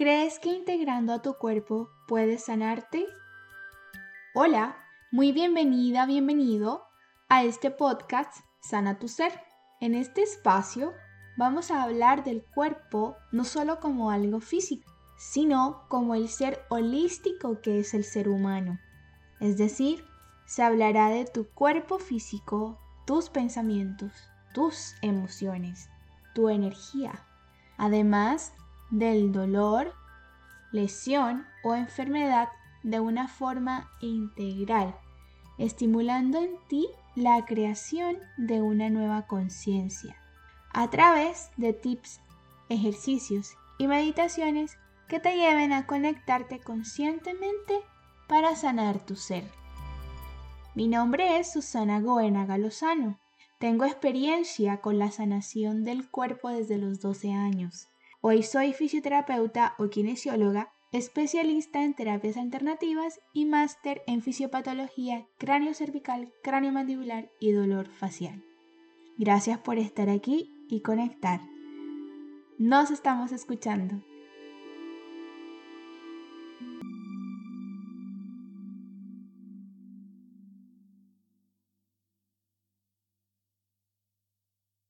¿Crees que integrando a tu cuerpo puedes sanarte? Hola, muy bienvenida, bienvenido a este podcast Sana tu Ser. En este espacio vamos a hablar del cuerpo no solo como algo físico, sino como el ser holístico que es el ser humano. Es decir, se hablará de tu cuerpo físico, tus pensamientos, tus emociones, tu energía, además del dolor, lesión o enfermedad de una forma integral, estimulando en ti la creación de una nueva conciencia a través de tips, ejercicios y meditaciones que te lleven a conectarte conscientemente para sanar tu ser. Mi nombre es Susana Goena Galozano. Tengo experiencia con la sanación del cuerpo desde los 12 años. Hoy soy fisioterapeuta o kinesióloga, especialista en terapias alternativas y máster en fisiopatología cráneo cervical, cráneo mandibular y dolor facial. Gracias por estar aquí y conectar. Nos estamos escuchando.